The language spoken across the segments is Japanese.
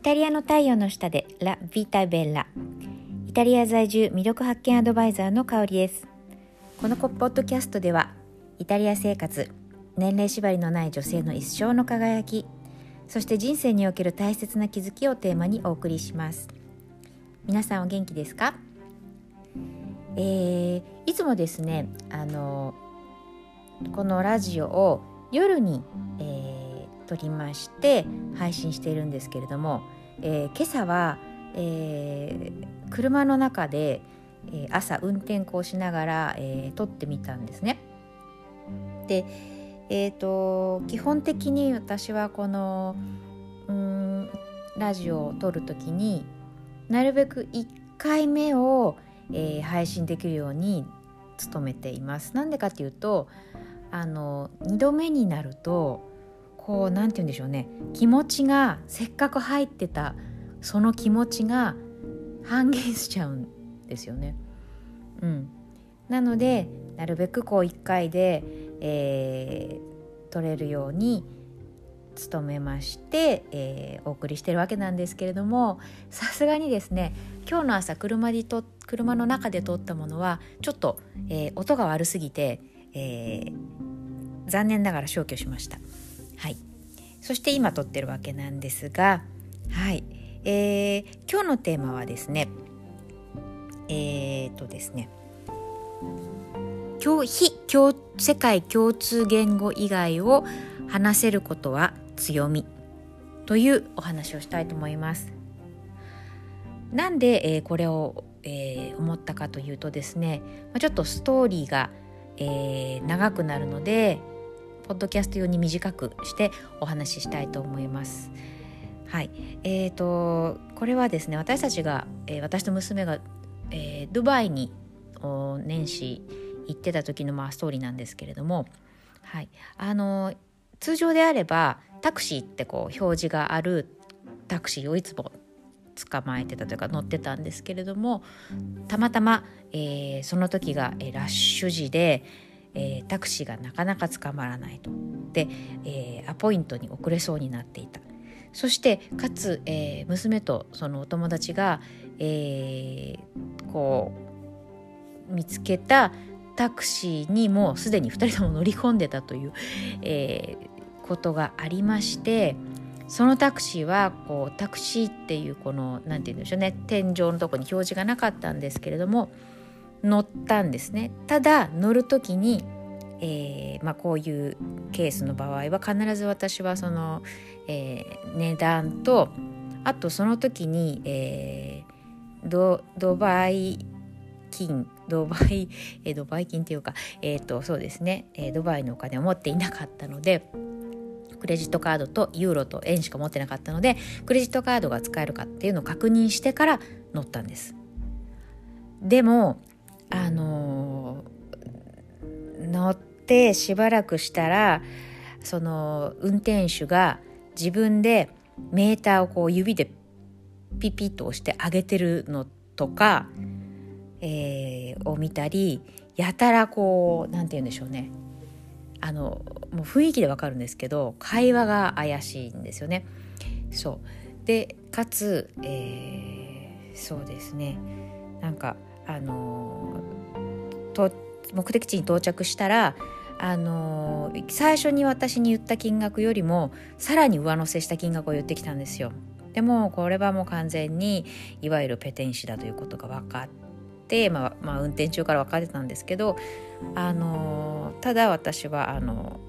イタリアの太陽の下でラ・ビタベッライタリア在住魅力発見アドバイザーの香りです。このポッドキャストではイタリア生活年齢縛りのない女性の一生の輝きそして人生における大切な気づきをテーマにお送りします。皆さんお元気ですか？えー、いつもですねあのこのラジオを夜に、えー、撮りまして配信しているんですけれども、えー、今朝は、えー、車の中で、えー、朝運転をしながら、えー、撮ってみたんですね。で、えーと、基本的に私はこのうんラジオを撮る時になるべく1回目を、えー、配信できるように努めています。なんでかっていうとあの2度目になるとこう何て言うんでしょうね気持ちがせっかく入ってたその気持ちが半減しちゃうんですよね。うん、なのでなるべくこう1回で、えー、取れるように努めまして、えー、お送りしてるわけなんですけれどもさすがにですね今日の朝車でと車の中で撮ったものはちょっと、えー、音が悪すぎてえー、残念ながら消去しました。はい、そして今撮ってるわけなんですが、はいえー、今日のテーマはですねえー、っとですね非共世界共通言語以外を話せることは強みというお話をしたいと思います。なんで、えー、これを、えー、思ったかというとですね、まあ、ちょっとストーリーがえー、長くなるのでポッドキャスト用に短くしてお話ししたいと思います。はい、えーと、これはですね私たちが、えー、私と娘が、えー、ドバイに年始行ってた時の、まあ、ストーリーなんですけれども、はい、あの通常であればタクシーってこう表示があるタクシーをいつも捕まえてたというか乗ってたんですけれどもたまたま、えー、その時が、えー、ラッシュ時で、えー、タクシーがなかなか捕まらないと。で、えアポイントに遅れそうになっていた。そしてかつ、え娘とそのお友達が、えこう見つけたタクシーにもうすでに2人とも乗り込んでたという、えことがありましてそのタクシーはこうタクシーっていうこの何て言うんでしょうね天井のとこに表示がなかったんですけれども乗ったんですね。ただ乗る時に、えー、まあ、こういうケースの場合は必ず私はその、えー、値段とあとその時に、えー、ドドバイ金ドバイ、えドバイ金っていうか、えーとそうですね、えドバイのお金を持っていなかったのでクレジットカードとユーロと円しか持ってなかったのでクレジットカードが使えるかっていうのを確認してから乗ったんです。でもあの、乗ってしばらくしたらその運転手が自分でメーターをこう指でピピッと押して上げてるのとか、えー、を見たりやたらこう何て言うんでしょうね。あのもう雰囲気でわかるんですけど会話が怪しいんですよね。そう。でかつ、えー、そうですね。なんかあのと目的地に到着したらあの最初に私に言った金額よりもさらに上乗せした金額を言ってきたんですよ。でもこれはもう完全にいわゆるペテン師だということが分かって、まあ、まあ運転中から分かってたんですけどあのただ私はあの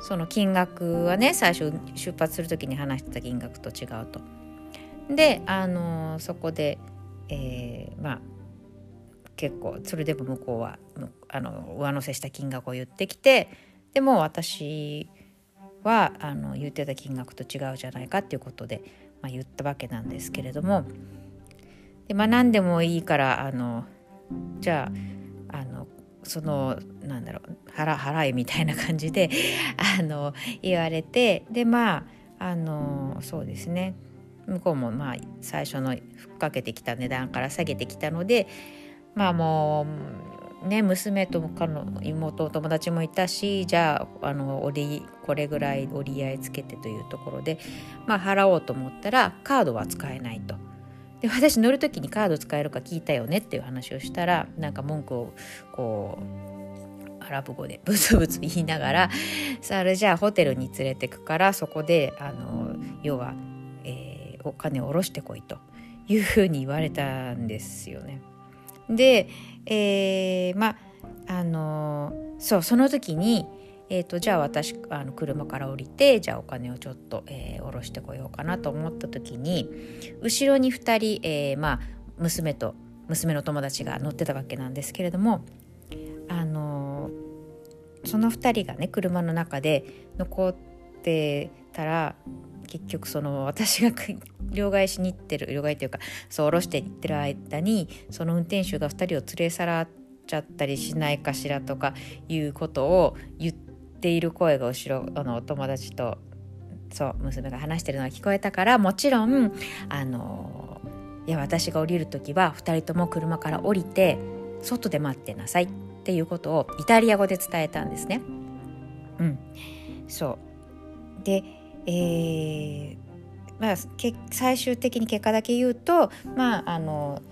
その金額はね最初出発する時に話してた金額と違うと。であのそこで、えー、まあ結構それでも向こうはあの上乗せした金額を言ってきてでも私はあの言ってた金額と違うじゃないかっていうことで、まあ、言ったわけなんですけれどもで、まあ、何でもいいからあのじゃああのそのなんだろう払払えみたいな感じであの言われてでまああのそうですね。向こうもまあ最初のふっかけてきた値段から下げてきたのでまあもね娘とかの妹友達もいたしじゃああの折りこれぐらい折り合いつけてというところで、まあ、払おうと思ったらカードは使えないと。で私乗る時にカード使えるか聞いたよねっていう話をしたらなんか文句をこうアラブ語で ブツブツ言いながらそれじゃあホテルに連れてくからそこであの要は、えー、お金を下ろしてこいというふうに言われたんですよね。で、えー、まああのそうその時に、えーと、じゃあ私あの車から降りてじゃあお金をちょっと、えー、下ろしてこようかなと思った時に後ろに2人、えー、まあ、娘と娘の友達が乗ってたわけなんですけれどもあのその2人がね車の中で残ってたら結局その私が両替しに行ってる両替っていうかそう下ろして行ってる間にその運転手が2人を連れ去らっちゃったりしないかしらとかいうことを言っている声が後ろあのお友達とそう娘が話してるのが聞こえたからもちろんあのいや私が降りる時は2人とも車から降りて外で待ってなさいっていうことをイタリア語で伝えたんですね。うん、そうでえー、まあ、最終的に結果だけ言うと、まあ、あの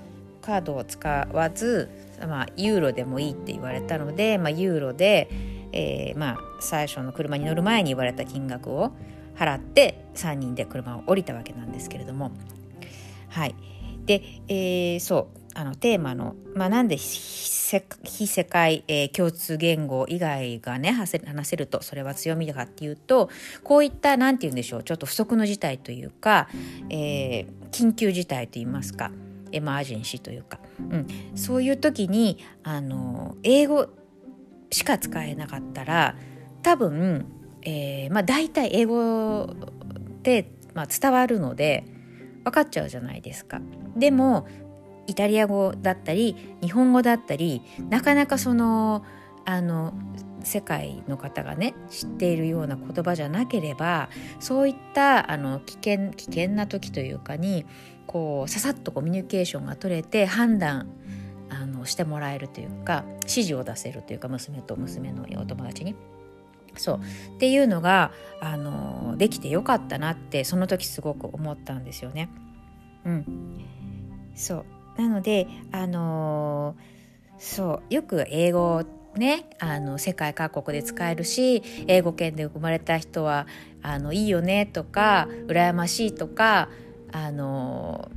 カードを使わず、まあ、ユーロでもいいって言われたので、まあ、ユーロで、えーまあ、最初の車に乗る前に言われた金額を払って3人で車を降りたわけなんですけれども。はい。で、えー、そう。あのテーマの、まあ、なんで非世界、えー、共通言語以外がね話せるとそれは強みだかっていうとこういった何て言うんでしょうちょっと不測の事態というか、えー、緊急事態といいますかエマージェンシーというか、うん、そういう時にあの英語しか使えなかったら多分、えーまあ、大体英語で、まあ、伝わるので分かっちゃうじゃないですか。でもイタリア語だったり日本語だったりなかなかそのあの世界の方がね知っているような言葉じゃなければそういったあの危険危険な時というかにこうささっとコミュニケーションが取れて判断あのしてもらえるというか指示を出せるというか娘と娘のお友達に。そうっていうのがあのできてよかったなってその時すごく思ったんですよね。うん、そうなのであのー、そうよく英語ねあの世界各国で使えるし英語圏で生まれた人はあのいいよねとか羨ましいとかあの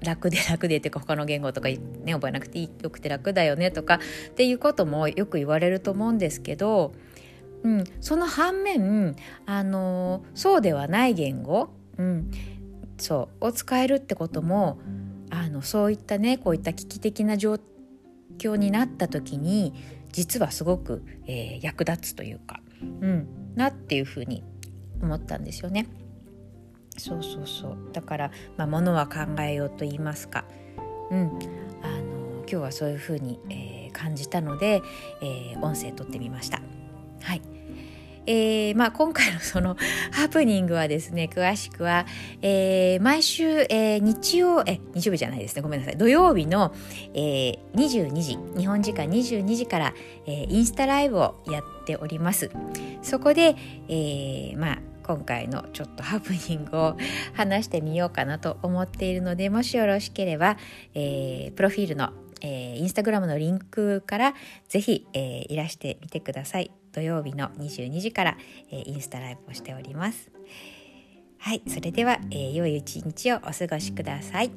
楽で楽でっていうか他の言語とか、ね、覚えなくていいよくて楽だよねとかっていうこともよく言われると思うんですけど、うん、その反面あのそうではない言語、うん、そうを使えるってことものそういったねこういった危機的な状況になった時に実はすごく、えー、役立つというか、うん、なっていうふうに思ったんですよね。そうそうそうだから、まあ、ものは考えようと言いますか、うん、あの今日はそういうふうに、えー、感じたので、えー、音声撮ってみました。えーまあ、今回の そのハプニングはですね詳しくは、えー、毎週、えー、日曜え日曜日じゃないですね。ごめんなさい。土曜日の、えー、22時日本時間22時から、えー、インスタライブをやっております。そこで、えー、まあ今回のちょっと ハプニングを話してみようかなと思っているのでもしよろしければ、えー、プロフィールのえー、インスタグラムのリンクからぜひ、えー、いらしてみてください。土曜日の22時から、えインスタライブをしております。はい、それでは、え良い一日をお過ごしください。